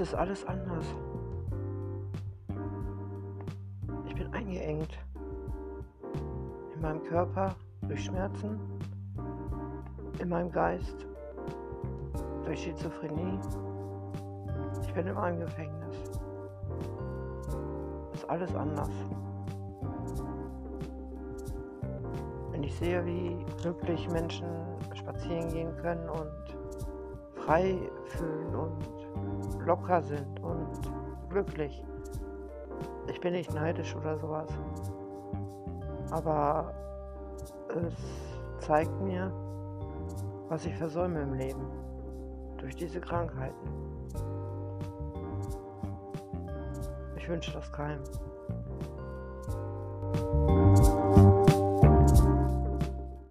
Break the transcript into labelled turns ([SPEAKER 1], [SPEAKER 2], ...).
[SPEAKER 1] ist alles anders. Ich bin eingeengt. In meinem Körper durch Schmerzen, in meinem Geist durch Schizophrenie. Ich bin in meinem Gefängnis. Ist alles anders. Wenn ich sehe, wie glücklich Menschen spazieren gehen können und frei fühlen locker sind und glücklich. Ich bin nicht neidisch oder sowas. Aber es zeigt mir, was ich versäume im Leben durch diese Krankheiten. Ich wünsche das keinem.